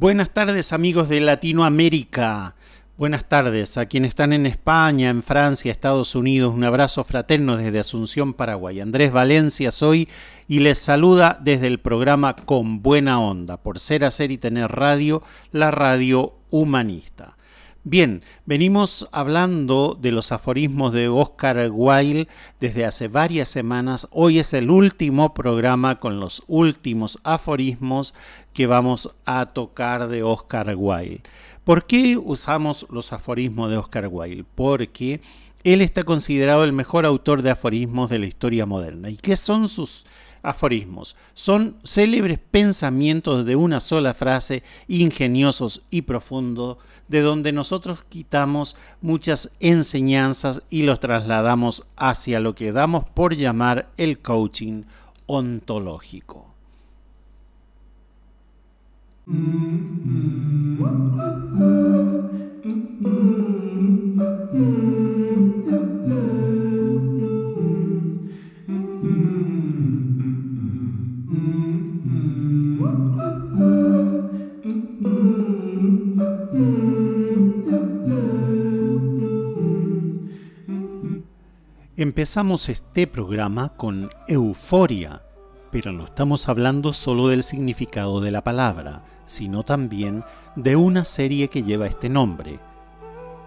Buenas tardes amigos de Latinoamérica. Buenas tardes a quienes están en España, en Francia, Estados Unidos. Un abrazo fraterno desde Asunción, Paraguay. Andrés Valencia soy y les saluda desde el programa Con Buena Onda, por ser, hacer y tener radio, la radio humanista. Bien, venimos hablando de los aforismos de Oscar Wilde desde hace varias semanas. Hoy es el último programa con los últimos aforismos que vamos a tocar de Oscar Wilde. ¿Por qué usamos los aforismos de Oscar Wilde? Porque él está considerado el mejor autor de aforismos de la historia moderna. ¿Y qué son sus aforismos? Son célebres pensamientos de una sola frase, ingeniosos y profundos, de donde nosotros quitamos muchas enseñanzas y los trasladamos hacia lo que damos por llamar el coaching ontológico. Empezamos este programa con euforia, pero no estamos hablando solo del significado de la palabra, sino también de una serie que lleva este nombre.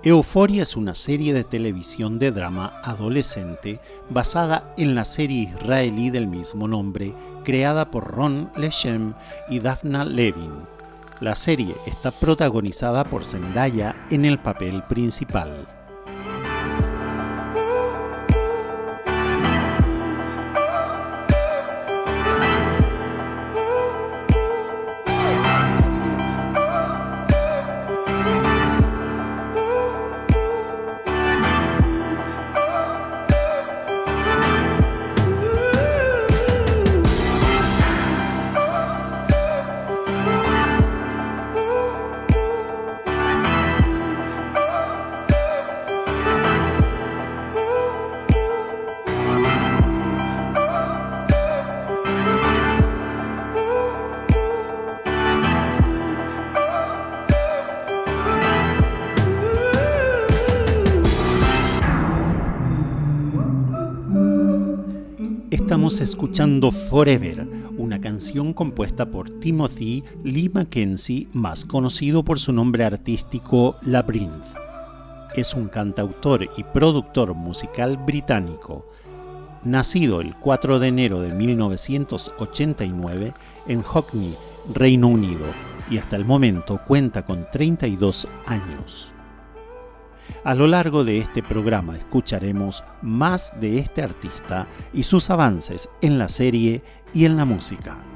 Euforia es una serie de televisión de drama adolescente basada en la serie israelí del mismo nombre, creada por Ron Lechem y Daphna Levin. La serie está protagonizada por Zendaya en el papel principal. Escuchando Forever, una canción compuesta por Timothy Lee Mackenzie, más conocido por su nombre artístico Labyrinth. Es un cantautor y productor musical británico, nacido el 4 de enero de 1989 en Hockney, Reino Unido, y hasta el momento cuenta con 32 años. A lo largo de este programa escucharemos más de este artista y sus avances en la serie y en la música.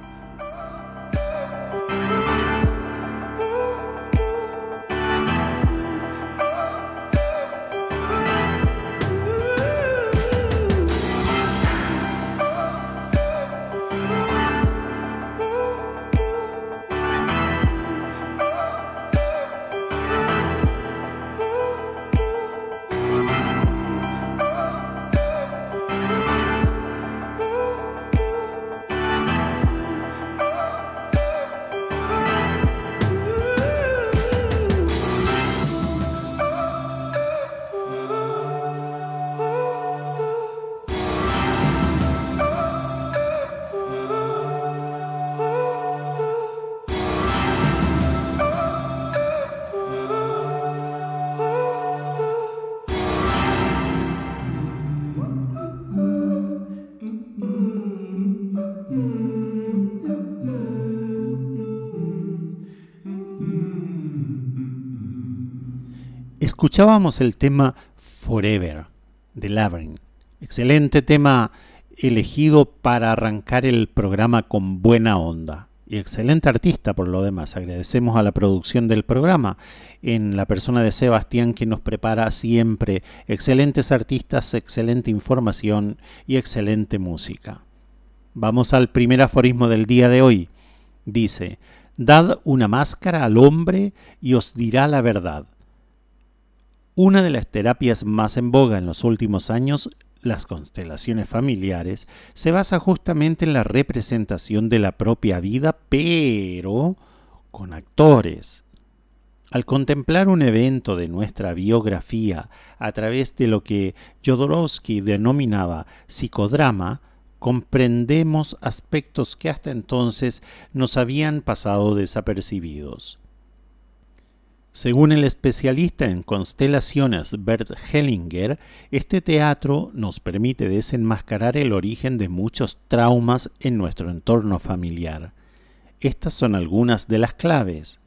Escuchábamos el tema Forever de Labyrinth. Excelente tema elegido para arrancar el programa con buena onda. y excelente artista por lo demás. Agradecemos a la producción del programa en la persona de Sebastián que nos prepara siempre excelentes artistas, excelente información y excelente música. Vamos al primer aforismo del día de hoy. Dice, Dad una máscara al hombre y os dirá la verdad. Una de las terapias más en boga en los últimos años las constelaciones familiares, se basa justamente en la representación de la propia vida, pero con actores. Al contemplar un evento de nuestra biografía a través de lo que Jodorowsky denominaba psicodrama, comprendemos aspectos que hasta entonces nos habían pasado desapercibidos. Según el especialista en constelaciones Bert Hellinger, este teatro nos permite desenmascarar el origen de muchos traumas en nuestro entorno familiar. Estas son algunas de las claves.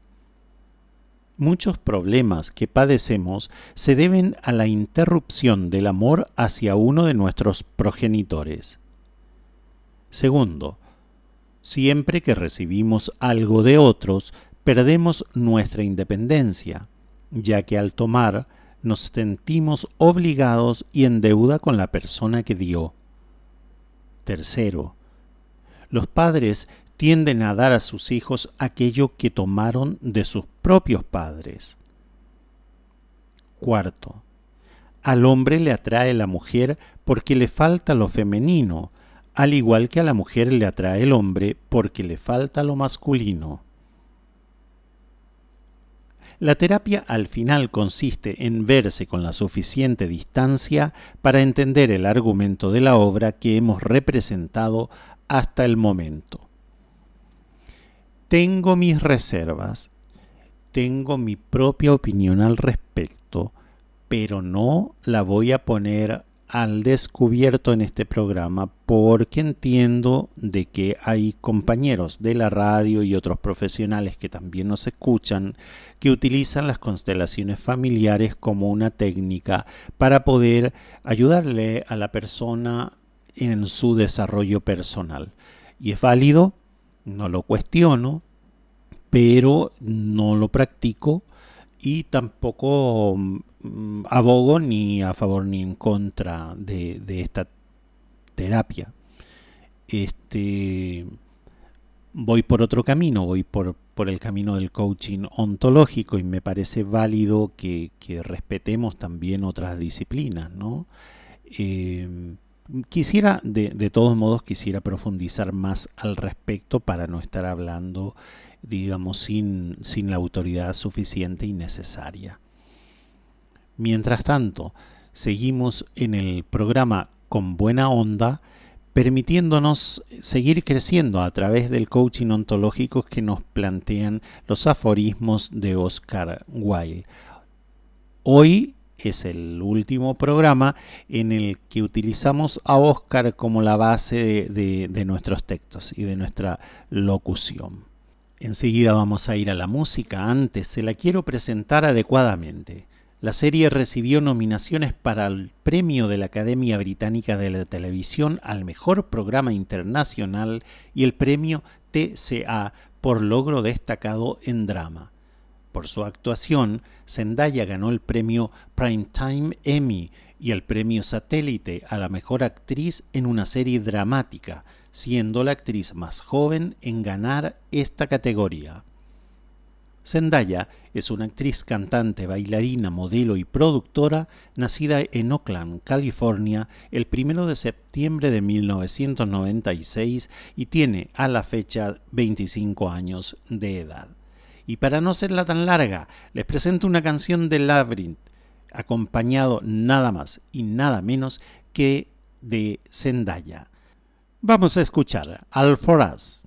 Muchos problemas que padecemos se deben a la interrupción del amor hacia uno de nuestros progenitores. Segundo, siempre que recibimos algo de otros, perdemos nuestra independencia, ya que al tomar nos sentimos obligados y en deuda con la persona que dio. Tercero, los padres tienden a dar a sus hijos aquello que tomaron de sus propios padres. Cuarto, al hombre le atrae la mujer porque le falta lo femenino, al igual que a la mujer le atrae el hombre porque le falta lo masculino. La terapia al final consiste en verse con la suficiente distancia para entender el argumento de la obra que hemos representado hasta el momento. Tengo mis reservas, tengo mi propia opinión al respecto, pero no la voy a poner al descubierto en este programa porque entiendo de que hay compañeros de la radio y otros profesionales que también nos escuchan que utilizan las constelaciones familiares como una técnica para poder ayudarle a la persona en su desarrollo personal. Y es válido, no lo cuestiono, pero no lo practico y tampoco mm, abogo ni a favor ni en contra de, esta terapia. Este, voy por otro camino, voy por, por, el camino del coaching ontológico y me parece válido que, respetemos también otras disciplinas, ¿no? Em, quisiera, de, de, todos modos, quisiera profundizar más al respecto para no estar hablando digamos, sin, sin la autoridad suficiente y necesaria. Mientras tanto, seguimos en el programa con buena onda, permitiéndonos seguir creciendo a través del coaching ontológico que nos plantean los aforismos de Oscar Wilde. Hoy es el último programa en el que utilizamos a Oscar como la base de nuestros textos y de nuestra locución. Enseguida vamos a ir a la música, antes se la quiero presentar adecuadamente. La serie recibió nominaciones para el premio de la Academia Británica de la Televisión al mejor programa internacional y el premio TCA por logro destacado en drama. Por su actuación, Zendaya ganó el premio Primetime Emmy y el premio Satélite a la mejor actriz en una serie dramática, siendo la actriz más joven en ganar esta categoría. Zendaya es una actriz, cantante, bailarina, modelo y productora nacida en Oakland, California, el 1 de septiembre de 1996 y tiene a la fecha 25 años de edad. Y para no serla tan larga, les presento una canción de Labyrinth, acompañado nada más y nada menos que de Zendaya. Vamos a escuchar Al For Us.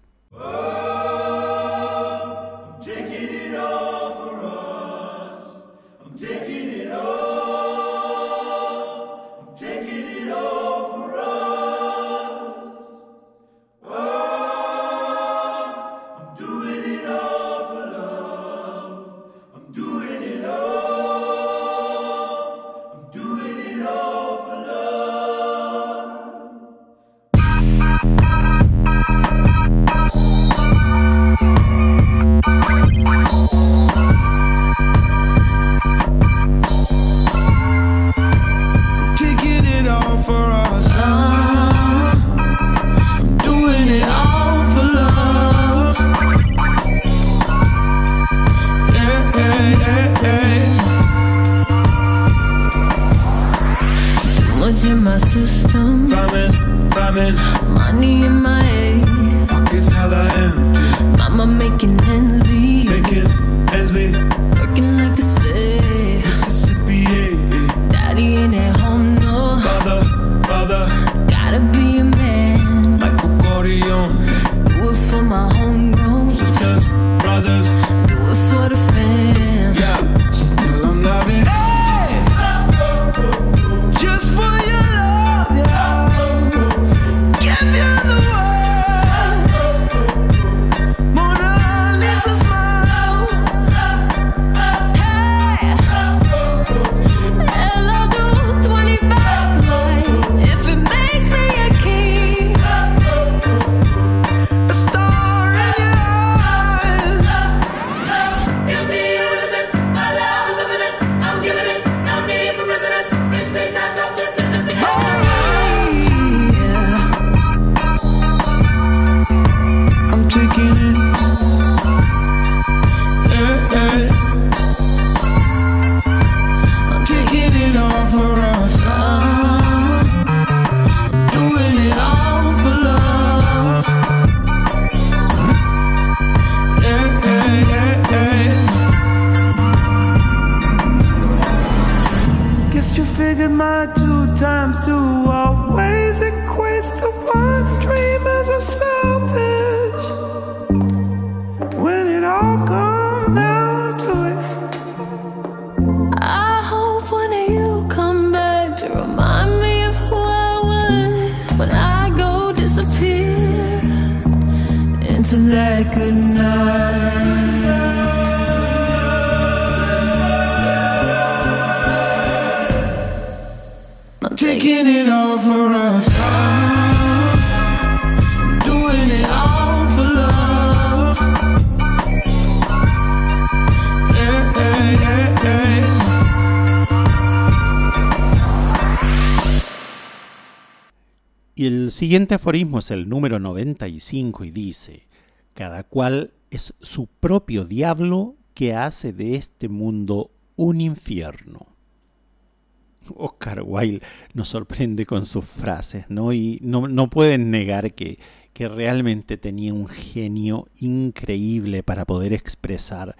Siguiente aforismo es el número 95 y dice, cada cual es su propio diablo que hace de este mundo un infierno. Oscar Wilde nos sorprende con sus frases, ¿no? Y no, no pueden negar que, que realmente tenía un genio increíble para poder expresar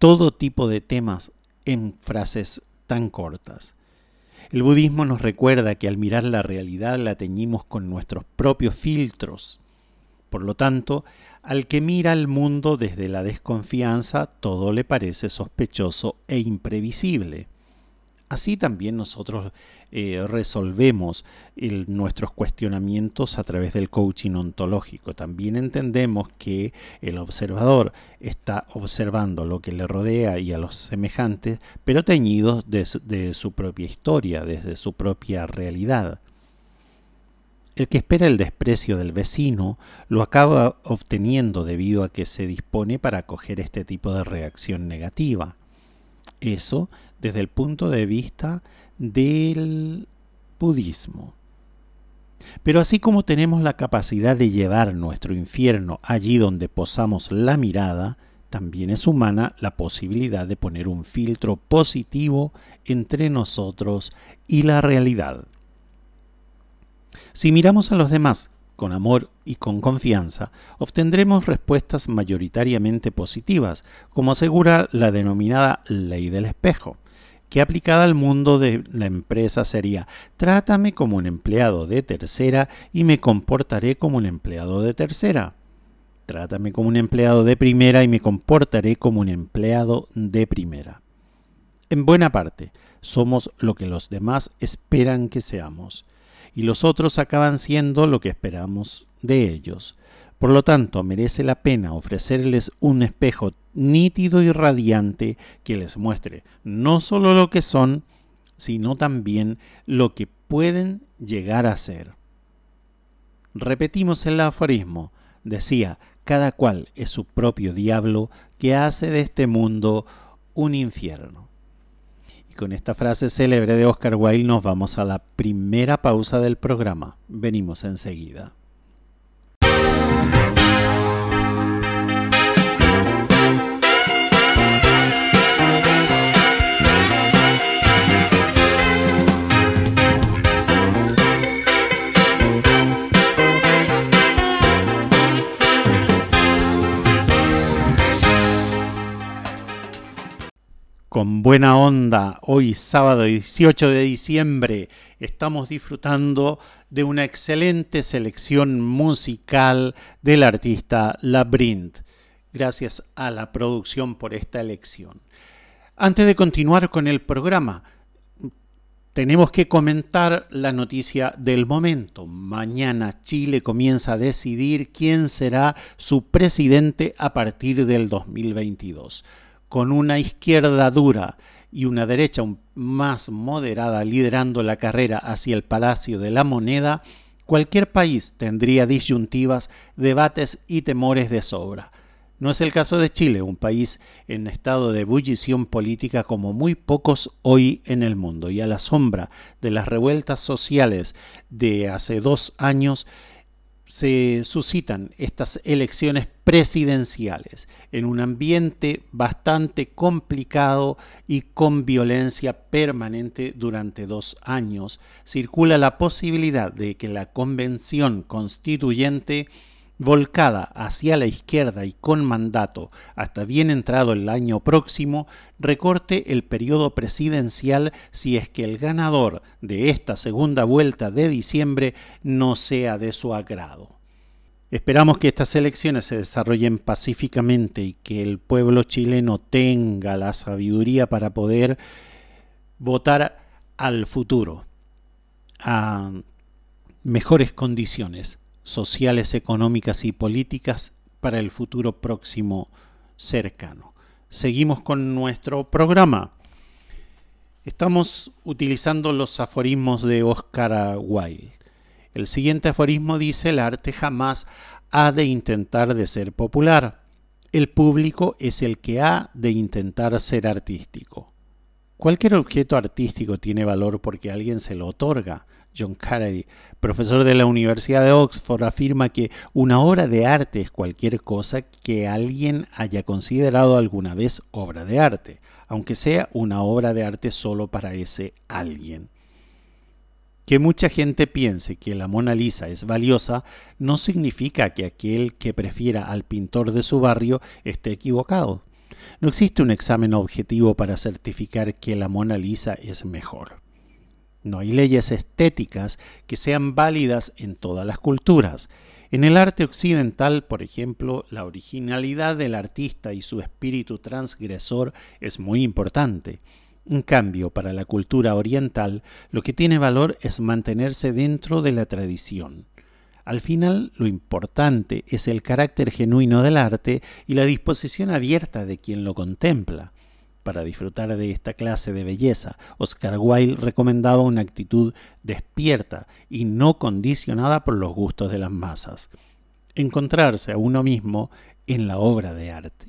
todo tipo de temas en frases tan cortas. El budismo nos recuerda que al mirar la realidad la teñimos con nuestros propios filtros. Por lo tanto, al que mira el mundo desde la desconfianza, todo le parece sospechoso e imprevisible. Así también nosotros eh, resolvemos nuestros cuestionamientos a través del coaching ontológico. También entendemos que el observador está observando lo que le rodea y a los semejantes, pero teñidos de de su propia historia, desde su propia realidad. El que espera el desprecio del vecino lo acaba obteniendo debido a que se dispone para acoger este tipo de reacción negativa. Eso desde el punto de vista del budismo. Pero así como tenemos la capacidad de llevar nuestro infierno allí donde posamos la mirada, también es humana la posibilidad de poner un filtro positivo entre nosotros y la realidad. Si miramos a los demás con amor y con confianza, obtendremos respuestas mayoritariamente positivas, como asegura la denominada ley del espejo, que aplicada al mundo de la empresa sería trátame como un empleado de tercera y me comportaré como un empleado de tercera. Trátame como un empleado de primera y me comportaré como un empleado de primera. En buena parte, somos lo que los demás esperan que seamos y los otros acaban siendo lo que esperamos de ellos. Por lo tanto, merece la pena ofrecerles un espejo nítido y radiante que les muestre no solo lo que son, sino también lo que pueden llegar a ser. Repetimos el aforismo. Decía, cada cual es su propio diablo que hace de este mundo un infierno. Con esta frase célebre de Oscar Wilde nos vamos a la primera pausa del programa. Venimos enseguida. Con buena onda, hoy sábado 18 de diciembre estamos disfrutando de una excelente selección musical del artista Labyrinth. Gracias a la producción por esta elección. Antes de continuar con el programa, tenemos que comentar la noticia del momento. Mañana Chile comienza a decidir quién será su presidente a partir del 2022 con una izquierda dura y una derecha más moderada liderando la carrera hacia el Palacio de la Moneda, cualquier país tendría disyuntivas, debates y temores de sobra. No es el caso de Chile, un país en estado de ebullición política como muy pocos hoy en el mundo, y a la sombra de las revueltas sociales de hace dos años, se suscitan estas elecciones presidenciales en un ambiente bastante complicado y con violencia permanente durante dos años. Circula la posibilidad de que la convención constituyente volcada hacia la izquierda y con mandato hasta bien entrado el año próximo, recorte el periodo presidencial si es que el ganador de esta segunda vuelta de diciembre no sea de su agrado. Esperamos que estas elecciones se desarrollen pacíficamente y que el pueblo chileno tenga la sabiduría para poder votar al futuro, a mejores condiciones sociales, económicas y políticas para el futuro próximo cercano. Seguimos con nuestro programa. Estamos utilizando los aforismos de Oscar Wilde. El siguiente aforismo dice, el arte jamás ha de intentar de ser popular. El público es el que ha de intentar ser artístico. Cualquier objeto artístico tiene valor porque alguien se lo otorga. John Carey, profesor de la Universidad de Oxford, afirma que una obra de arte es cualquier cosa que alguien haya considerado alguna vez obra de arte, aunque sea una obra de arte solo para ese alguien. Que mucha gente piense que la Mona Lisa es valiosa no significa que aquel que prefiera al pintor de su barrio esté equivocado. No existe un examen objetivo para certificar que la Mona Lisa es mejor. No hay leyes estéticas que sean válidas en todas las culturas. En el arte occidental, por ejemplo, la originalidad del artista y su espíritu transgresor es muy importante. En cambio, para la cultura oriental, lo que tiene valor es mantenerse dentro de la tradición. Al final, lo importante es el carácter genuino del arte y la disposición abierta de quien lo contempla. Para disfrutar de esta clase de belleza, Oscar Wilde recomendaba una actitud despierta y no condicionada por los gustos de las masas. Encontrarse a uno mismo en la obra de arte.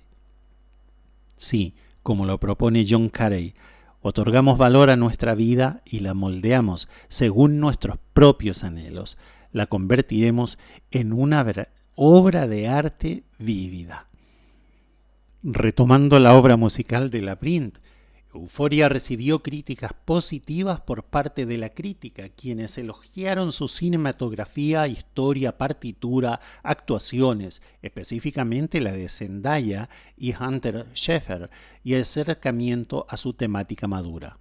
Sí, como lo propone John Carey, otorgamos valor a nuestra vida y la moldeamos según nuestros propios anhelos. La convertiremos en una obra de arte vívida retomando la obra musical de la Print. Euforia recibió críticas positivas por parte de la crítica, quienes elogiaron su cinematografía, historia, partitura, actuaciones, específicamente la de Zendaya y Hunter Schaeffer, y el acercamiento a su temática madura.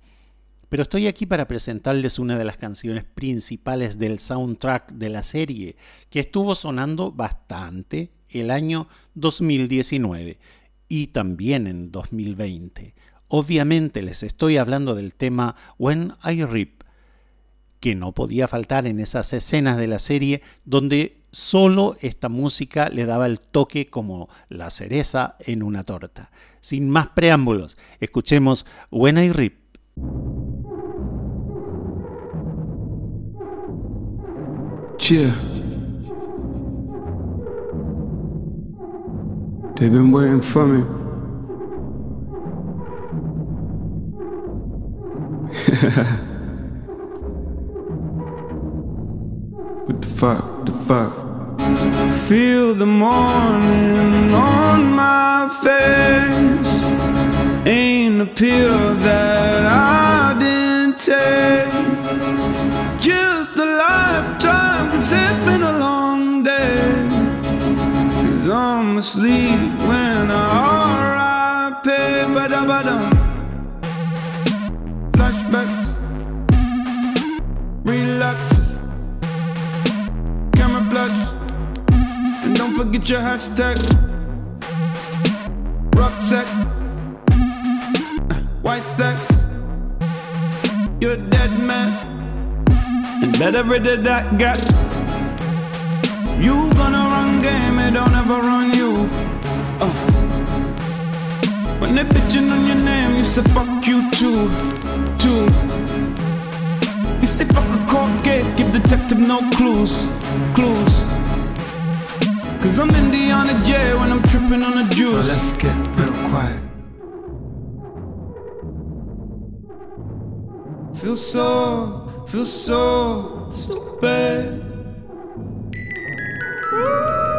Pero estoy aquí para presentarles una de las canciones principales del soundtrack de la serie, que estuvo sonando bastante el año 2019 y también en 2020. Obviamente les estoy hablando del tema When I Rip, que no podía faltar en esas escenas de la serie donde solo esta música le daba el toque como la cereza en una torta. Sin más preámbulos, escuchemos When I Rip. They've been waiting for me. what the fuck, the fuck? Feel the morning on my face. Ain't a pill that I didn't take. Just a lifetime, cause it's been a long. I'm asleep when I R.I.P. Ba-da-ba-dum Flashbacks. Relapses. Camouflage. And don't forget your hashtag. Rucksack. White stacks. You're a dead man. And better rid of that gap. You gonna run game, it don't ever run you. Uh. When they bitching on your name, you say fuck you too, too. You say fuck a court case, give detective no clues, clues. Cause I'm Indiana J when I'm tripping on the juice. Now let's get real quiet. Feel so, feel so stupid. Yeah,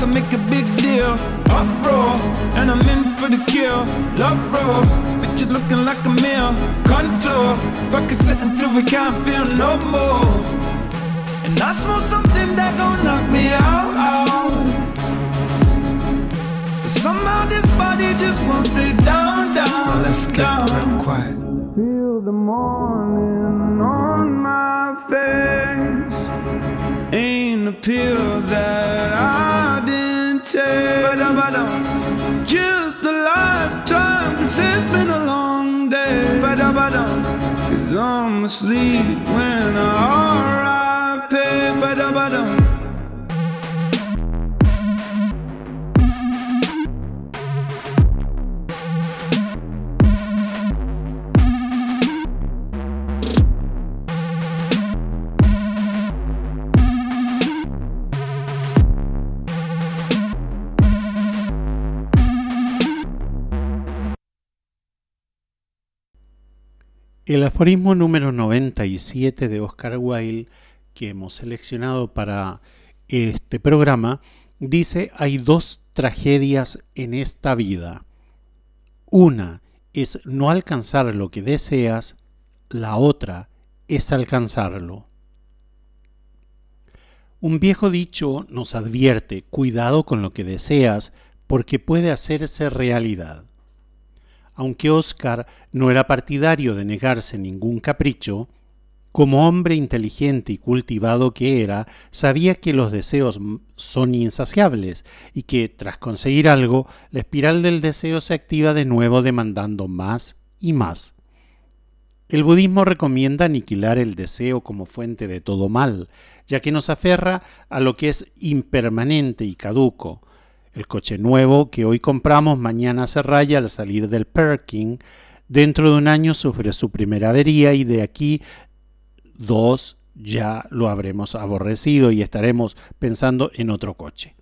to me. About to make a big deal, uproar, and I'm in for for the kill. Love roll, bitches looking like a meal. Contour, fucking sit until we can't feel no more. And I smoke something that gon' knock me out. out. But somehow this body just won't stay down, down, Let's get down. real quiet. Feel the morning on my face. Ain't a pill that I didn't take. Just a lifetime, cause it's been a long day. Cause I'm asleep when I R.I.P. El aforismo número 97 de Oscar Wilde que hemos seleccionado para este programa dice hay dos tragedias en esta vida. Una es no alcanzar lo que deseas, la otra es alcanzarlo. Un viejo dicho nos advierte, cuidado con lo que deseas, porque puede hacerse realidad. Aunque Oscar no era partidario de negarse ningún capricho, como hombre inteligente y cultivado que era, sabía que los deseos son insaciables y que, tras conseguir algo, la espiral del deseo se activa de nuevo demandando más y más. El budismo recomienda aniquilar el deseo como fuente de todo mal, ya que nos aferra a lo que es impermanente y caduco. El coche nuevo que hoy compramos mañana se raya al salir del parking, dentro de un año sufre su primera avería y de aquí dos ya lo habremos aborrecido y estaremos pensando en otro coche.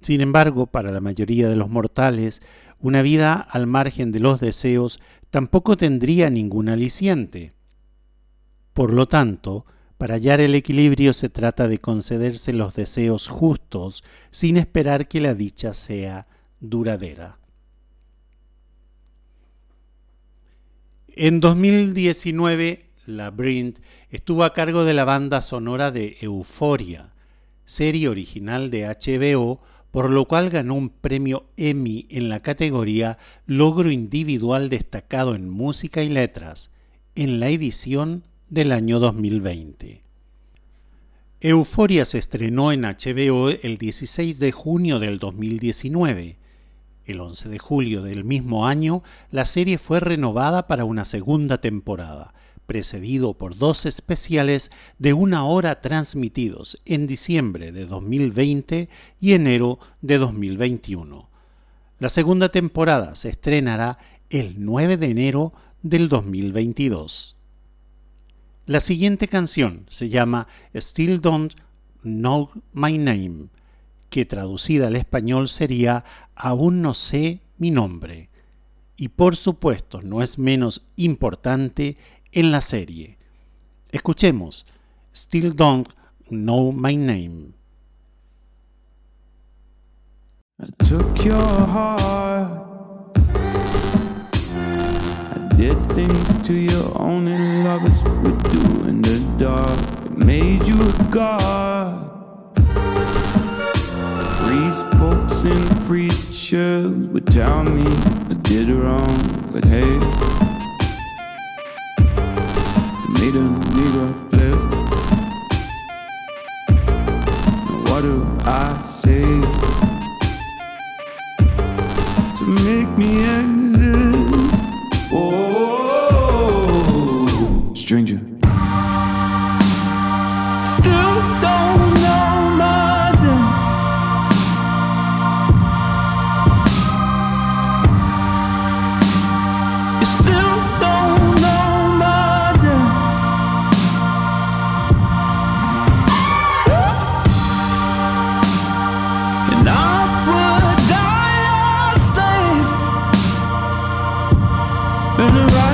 Sin embargo, para la mayoría de los mortales, una vida al margen de los deseos tampoco tendría ningún aliciente. Por lo tanto, para hallar el equilibrio se trata de concederse los deseos justos sin esperar que la dicha sea duradera. En 2019, la Brint estuvo a cargo de la banda sonora de Euforia, serie original de HBO, por lo cual ganó un premio Emmy en la categoría Logro Individual Destacado en Música y Letras, en la edición del año 2020. Euforia se estrenó en HBO el 16 de junio del 2019. El 11 de julio del mismo año, la serie fue renovada para una segunda temporada, precedido por dos especiales de una hora transmitidos en diciembre de 2020 y enero de 2021. La segunda temporada se estrenará el 9 de enero del 2022. La siguiente canción se llama Still Don't Know My Name, que traducida al español sería Aún no sé mi nombre. Y por supuesto no es menos importante en la serie. Escuchemos Still Don't Know My Name. Did things to you only lovers would do in the dark. It made you a god. Priests, popes, and preachers would tell me I did wrong, but hey, it made a nigga flip. What do I say? to make me exist. Stranger. Still don't know my name. You still don't know my name. And I would die a slave And right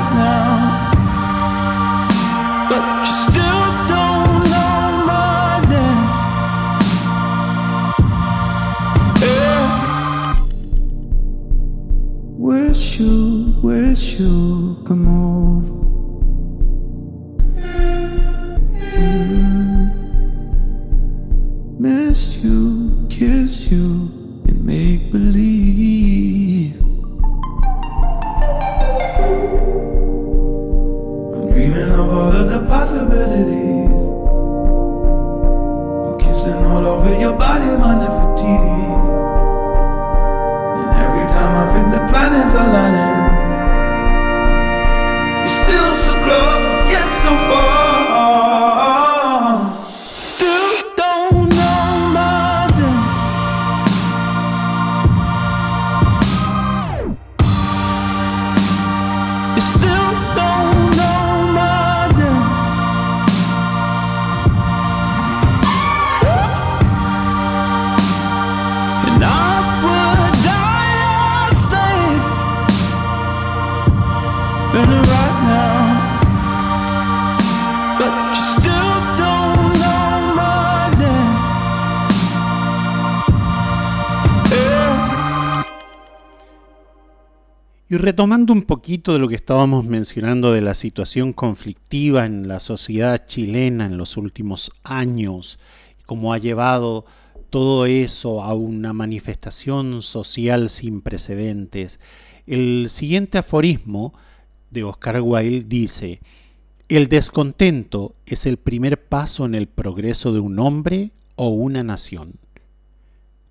retomando un poquito de lo que estábamos mencionando de la situación conflictiva en la sociedad chilena en los últimos años, cómo ha llevado todo eso a una manifestación social sin precedentes, el siguiente aforismo de Oscar Wilde dice, el descontento es el primer paso en el progreso de un hombre o una nación.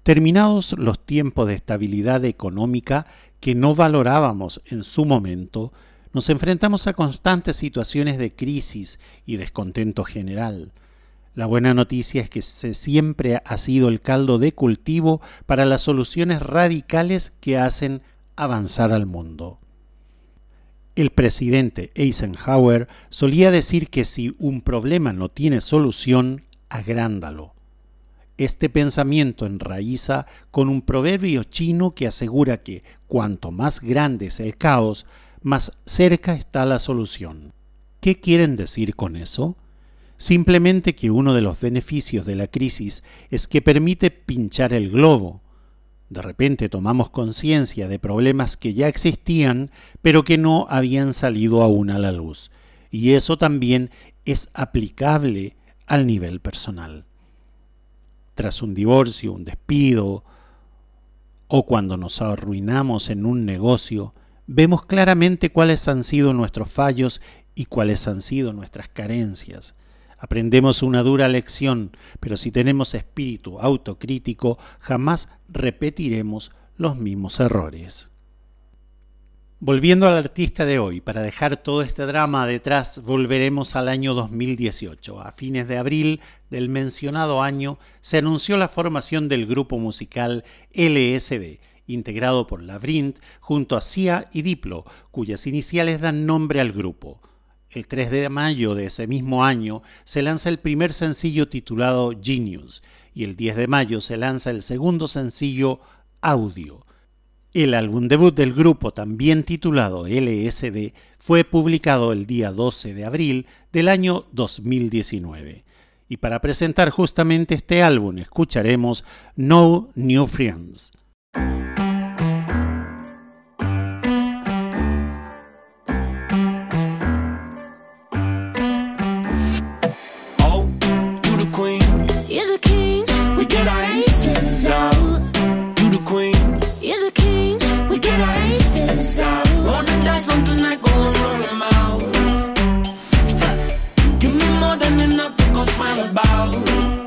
Terminados los tiempos de estabilidad económica que no valorábamos en su momento, nos enfrentamos a constantes situaciones de crisis y descontento general. La buena noticia es que siempre ha sido el caldo de cultivo para las soluciones radicales que hacen avanzar al mundo. El presidente Eisenhower solía decir que si un problema no tiene solución, agrándalo. Este pensamiento enraiza con un proverbio chino que asegura que cuanto más grande es el caos, más cerca está la solución. ¿Qué quieren decir con eso? Simplemente que uno de los beneficios de la crisis es que permite pinchar el globo. De repente tomamos conciencia de problemas que ya existían, pero que no habían salido aún a la luz. Y eso también es aplicable al nivel personal tras un divorcio, un despido, o cuando nos arruinamos en un negocio, vemos claramente cuáles han sido nuestros fallos y cuáles han sido nuestras carencias. Aprendemos una dura lección, pero si tenemos espíritu autocrítico, jamás repetiremos los mismos errores. Volviendo al artista de hoy, para dejar todo este drama detrás, volveremos al año 2018. A fines de abril del mencionado año se anunció la formación del grupo musical LSD, integrado por Labyrinth junto a Cia y Diplo, cuyas iniciales dan nombre al grupo. El 3 de mayo de ese mismo año se lanza el primer sencillo titulado Genius y el 10 de mayo se lanza el segundo sencillo Audio. El álbum debut del grupo, también titulado LSD, fue publicado el día 12 de abril del año 2019. Y para presentar justamente este álbum escucharemos No New Friends. Oh, something like going. Give me more than enough to go smile about.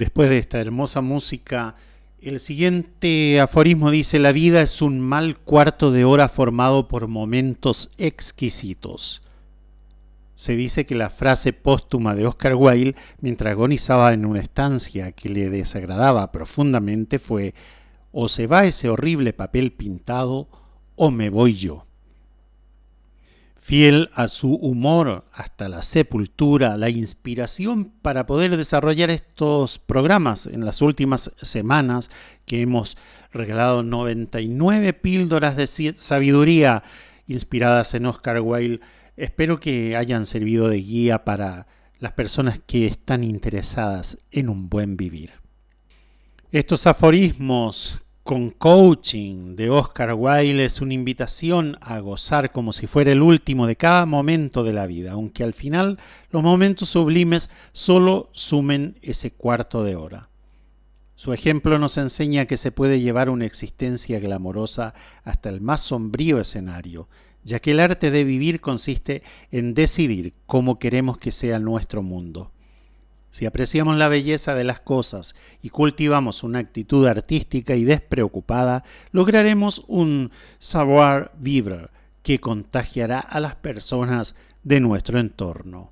Después de esta hermosa música, el siguiente aforismo dice, la vida es un mal cuarto de hora formado por momentos exquisitos. Se dice que la frase póstuma de Oscar Wilde, mientras agonizaba en una estancia que le desagradaba profundamente, fue, o se va ese horrible papel pintado, o me voy yo. Fiel a su humor hasta la sepultura, la inspiración para poder desarrollar estos programas en las últimas semanas que hemos regalado 99 píldoras de sabiduría inspiradas en Oscar Wilde. Espero que hayan servido de guía para las personas que están interesadas en un buen vivir. Estos aforismos con coaching de Oscar Wilde es una invitación a gozar como si fuera el último de cada momento de la vida, aunque al final los momentos sublimes solo sumen ese cuarto de hora. Su ejemplo nos enseña que se puede llevar una existencia glamorosa hasta el más sombrío escenario, ya que el arte de vivir consiste en decidir cómo queremos que sea nuestro mundo. Si apreciamos la belleza de las cosas y cultivamos una actitud artística y despreocupada, lograremos un savoir vivre que contagiará a las personas de nuestro entorno.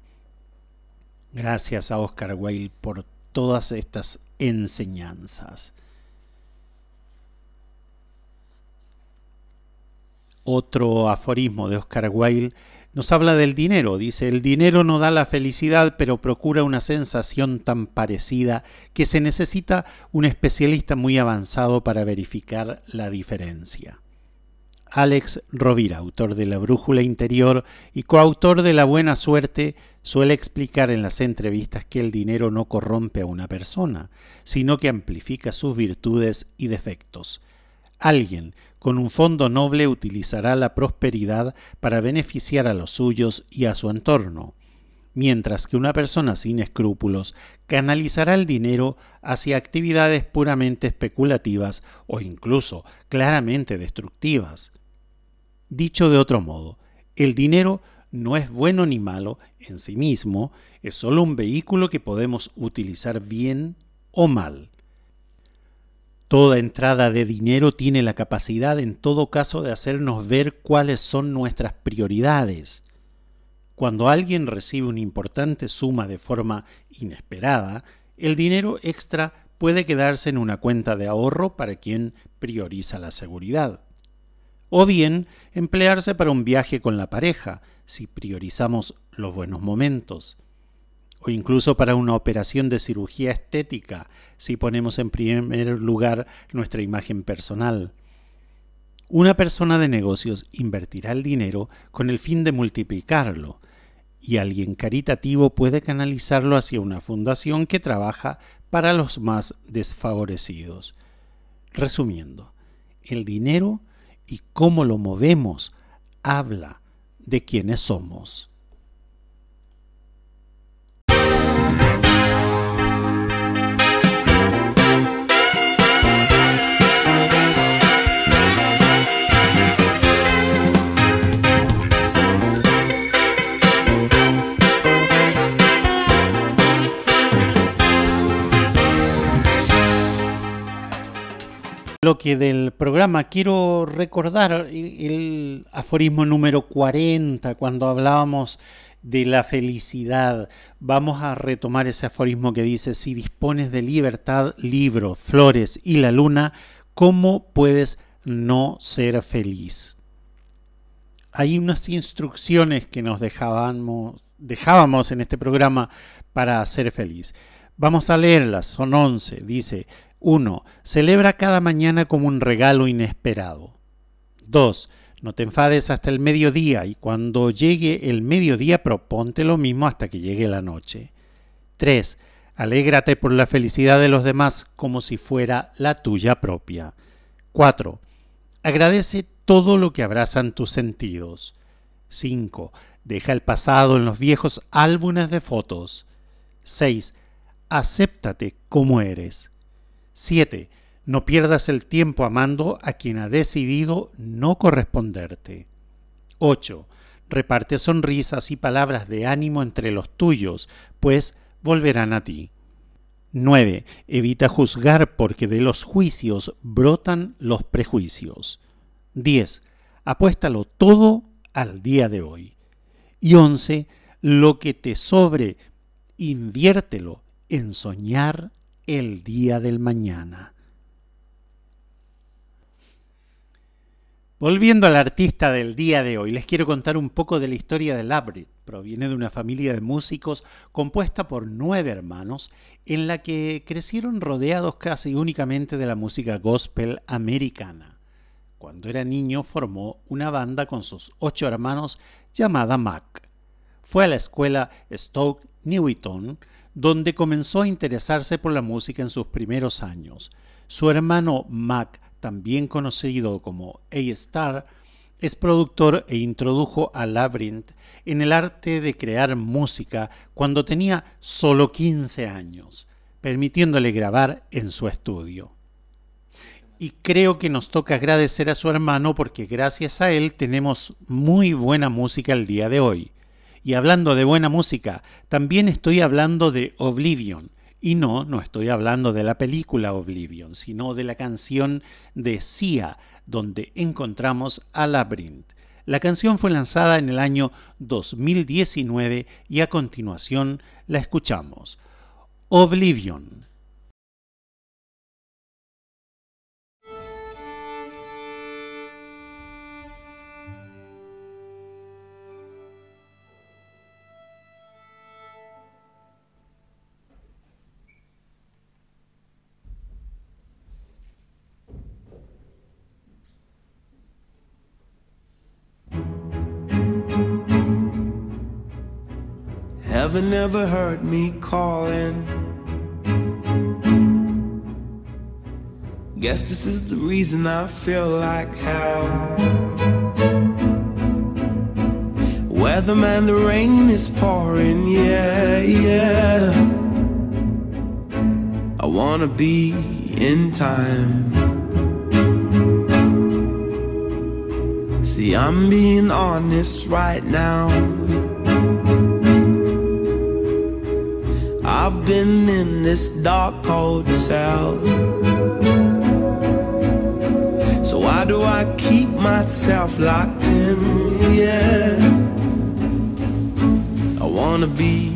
Gracias a Oscar Wilde por todas estas enseñanzas. Otro aforismo de Oscar Wilde nos habla del dinero. Dice, el dinero no da la felicidad, pero procura una sensación tan parecida que se necesita un especialista muy avanzado para verificar la diferencia. Alex Rovira, autor de La Brújula Interior y coautor de La Buena Suerte, suele explicar en las entrevistas que el dinero no corrompe a una persona, sino que amplifica sus virtudes y defectos. Alguien con un fondo noble utilizará la prosperidad para beneficiar a los suyos y a su entorno, mientras que una persona sin escrúpulos canalizará el dinero hacia actividades puramente especulativas o incluso claramente destructivas. Dicho de otro modo, el dinero no es bueno ni malo en sí mismo, es solo un vehículo que podemos utilizar bien o mal. Toda entrada de dinero tiene la capacidad en todo caso de hacernos ver cuáles son nuestras prioridades. Cuando alguien recibe una importante suma de forma inesperada, el dinero extra puede quedarse en una cuenta de ahorro para quien prioriza la seguridad. O bien emplearse para un viaje con la pareja, si priorizamos los buenos momentos o incluso para una operación de cirugía estética si ponemos en primer lugar nuestra imagen personal. Una persona de negocios invertirá el dinero con el fin de multiplicarlo, y alguien caritativo puede canalizarlo hacia una fundación que trabaja para los más desfavorecidos. Resumiendo, el dinero y cómo lo movemos habla de quiénes somos. Bloque del programa quiero recordar el aforismo número 40 cuando hablábamos de la felicidad. Vamos a retomar ese aforismo que dice, si dispones de libertad, libro, flores y la luna, ¿cómo puedes no ser feliz? hay unas instrucciones que nos dejábamos, dejábamos en este programa para ser feliz. Vamos a leerlas, son 11. Dice, 1. Celebra cada mañana como un regalo inesperado. 2. No te enfades hasta el mediodía y cuando llegue el mediodía proponte lo mismo hasta que llegue la noche. 3. Alégrate por la felicidad de los demás como si fuera la tuya propia. 4. Agradece todo lo que abrazan tus sentidos. 5. Deja el pasado en los viejos álbumes de fotos. 6. Acéptate como eres. 7. No pierdas el tiempo amando a quien ha decidido no corresponderte. 8. Reparte sonrisas y palabras de ánimo entre los tuyos, pues volverán a ti. 9. Evita juzgar porque de los juicios brotan los prejuicios. 10. Apuéstalo todo al día de hoy. Y 11. Lo que te sobre, inviértelo en soñar el día del mañana. Volviendo al artista del día de hoy, les quiero contar un poco de la historia de Labrit. Proviene de una familia de músicos compuesta por nueve hermanos, en la que crecieron rodeados casi únicamente de la música gospel americana. Cuando era niño formó una banda con sus ocho hermanos llamada Mac. Fue a la escuela Stoke Newington, donde comenzó a interesarse por la música en sus primeros años. Su hermano Mac también conocido como A-Star, es productor e introdujo a Labyrinth en el arte de crear música cuando tenía solo 15 años, permitiéndole grabar en su estudio. Y creo que nos toca agradecer a su hermano porque gracias a él tenemos muy buena música el día de hoy. Y hablando de buena música, también estoy hablando de Oblivion, y no, no estoy hablando de la película Oblivion, sino de la canción de Sia, donde encontramos a Labyrinth. La canción fue lanzada en el año 2019 y a continuación la escuchamos. Oblivion. Heaven never heard me calling. Guess this is the reason I feel like hell. Weatherman, the rain is pouring, yeah, yeah. I wanna be in time. See, I'm being honest right now. I've been in this dark cold cell. So why do I keep myself locked in? Yeah. I wanna be,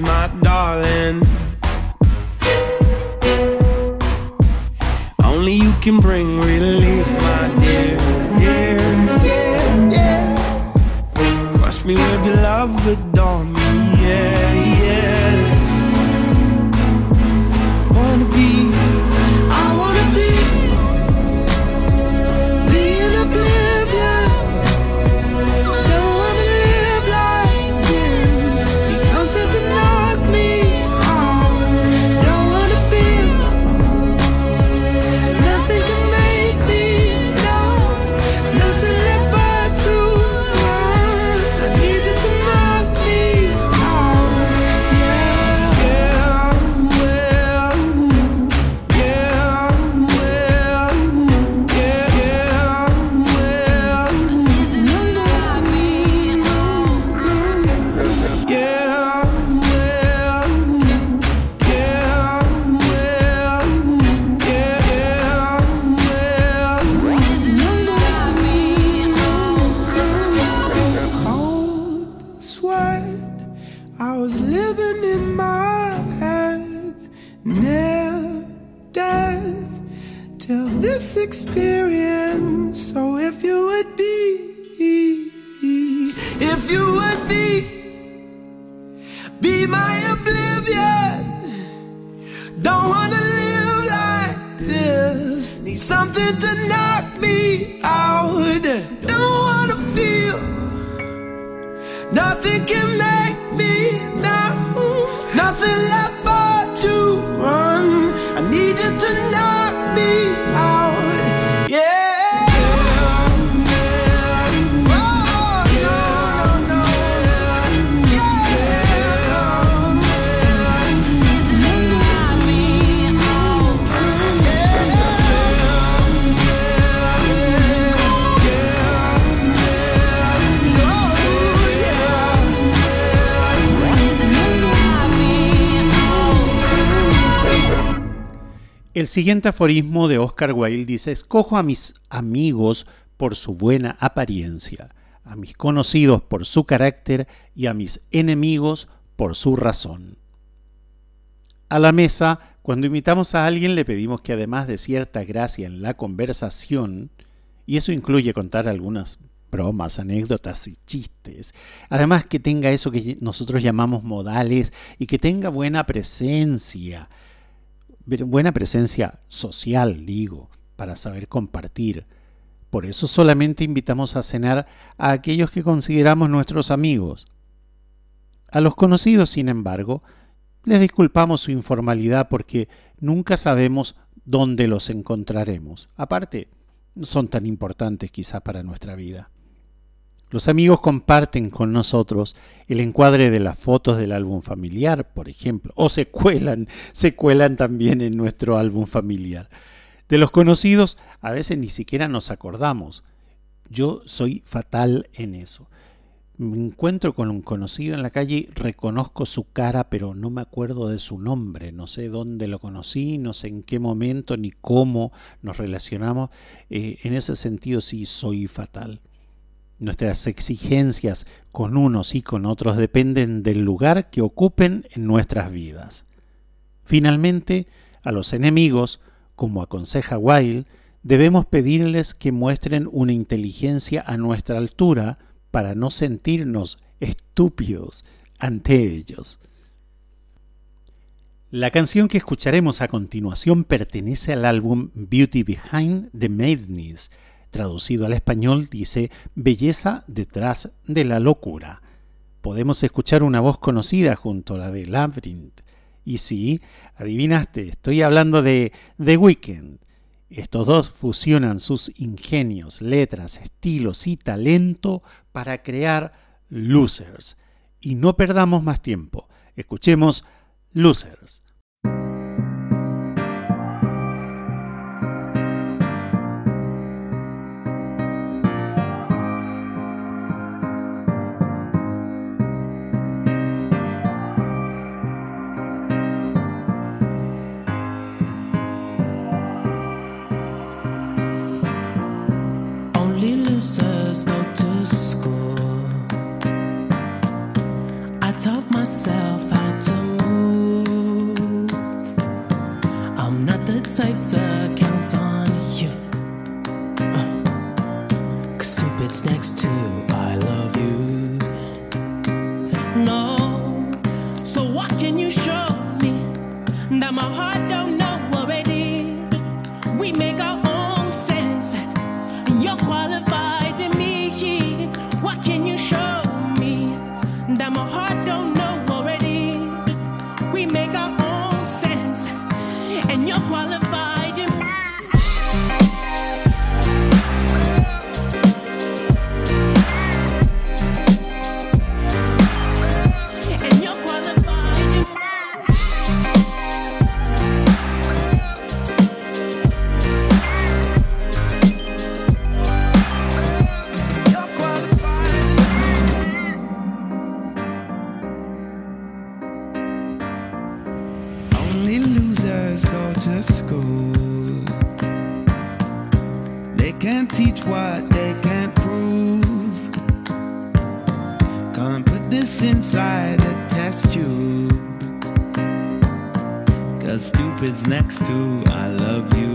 my darling. I was living in my head, near death, till this experience. So if you would be, if you would be, be my oblivion. Don't wanna live like this. Need something to knock me out. Don't wanna feel nothing can make. El siguiente aforismo de Oscar Wilde dice, escojo a mis amigos por su buena apariencia, a mis conocidos por su carácter y a mis enemigos por su razón. A la mesa, cuando invitamos a alguien le pedimos que además de cierta gracia en la conversación, y eso incluye contar algunas bromas, anécdotas y chistes, además que tenga eso que nosotros llamamos modales y que tenga buena presencia, buena presencia social, digo, para saber compartir. Por eso solamente invitamos a cenar a aquellos que consideramos nuestros amigos. A los conocidos, sin embargo, les disculpamos su informalidad porque nunca sabemos dónde los encontraremos. Aparte, no son tan importantes quizá para nuestra vida. Los amigos comparten con nosotros el encuadre de las fotos del álbum familiar, por ejemplo, o se cuelan, se cuelan también en nuestro álbum familiar. De los conocidos a veces ni siquiera nos acordamos. Yo soy fatal en eso. Me encuentro con un conocido en la calle, reconozco su cara, pero no me acuerdo de su nombre, no sé dónde lo conocí, no sé en qué momento ni cómo nos relacionamos. Eh, en ese sentido sí soy fatal. Nuestras exigencias con unos y con otros dependen del lugar que ocupen en nuestras vidas. Finalmente, a los enemigos, como aconseja Wilde, debemos pedirles que muestren una inteligencia a nuestra altura para no sentirnos estúpidos ante ellos. La canción que escucharemos a continuación pertenece al álbum Beauty Behind the Madness, traducido al español dice Belleza detrás de la locura. Podemos escuchar una voz conocida junto a la de Labyrinth. Y sí, adivinaste, estoy hablando de The Weeknd. Estos dos fusionan sus ingenios, letras, estilos y talento para crear Losers. Y no perdamos más tiempo. Escuchemos Losers. Stupid's next to I love you.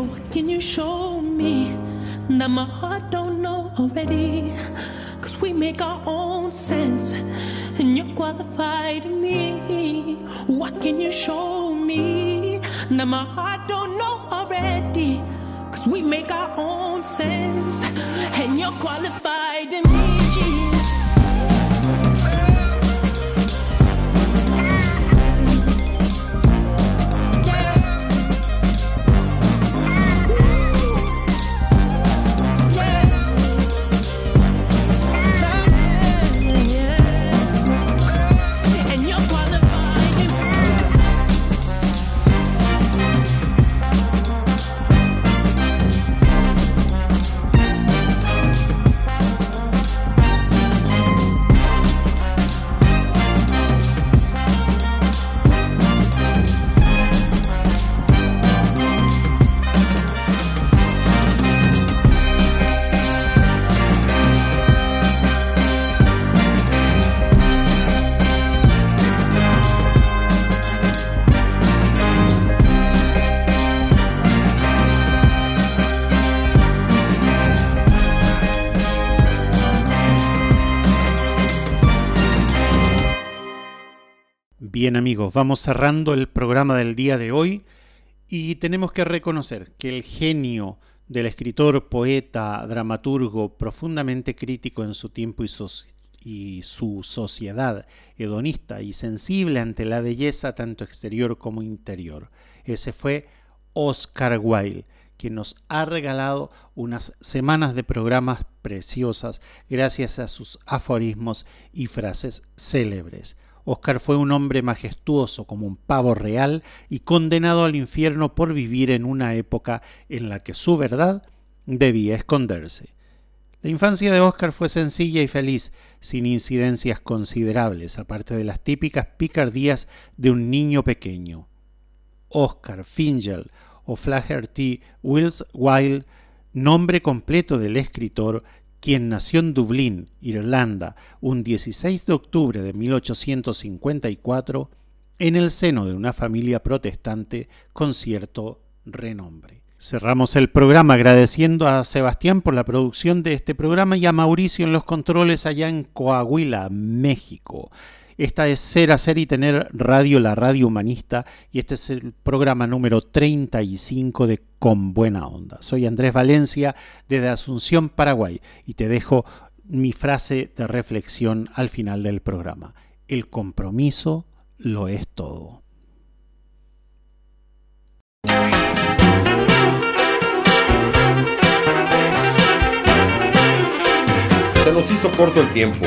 What can you show me that my heart don't know already? Cause we make our own sense and you're qualified in me. What can you show me that my heart don't know already? Cause we make our own sense and you're qualified in me. Bien amigos, vamos cerrando el programa del día de hoy y tenemos que reconocer que el genio del escritor, poeta, dramaturgo, profundamente crítico en su tiempo y, soci- y su sociedad, hedonista y sensible ante la belleza tanto exterior como interior, ese fue Oscar Wilde, que nos ha regalado unas semanas de programas preciosas gracias a sus aforismos y frases célebres. Oscar fue un hombre majestuoso como un pavo real y condenado al infierno por vivir en una época en la que su verdad debía esconderse. La infancia de Oscar fue sencilla y feliz, sin incidencias considerables, aparte de las típicas picardías de un niño pequeño. Oscar Fingel o Flaherty Wills Wilde, nombre completo del escritor, quien nació en Dublín, Irlanda, un 16 de octubre de 1854, en el seno de una familia protestante con cierto renombre. Cerramos el programa agradeciendo a Sebastián por la producción de este programa y a Mauricio en los controles allá en Coahuila, México. Esta es Ser, Hacer y Tener Radio, la radio humanista, y este es el programa número 35 de Con Buena Onda. Soy Andrés Valencia desde Asunción, Paraguay, y te dejo mi frase de reflexión al final del programa. El compromiso lo es todo. Se nos hizo corto el tiempo.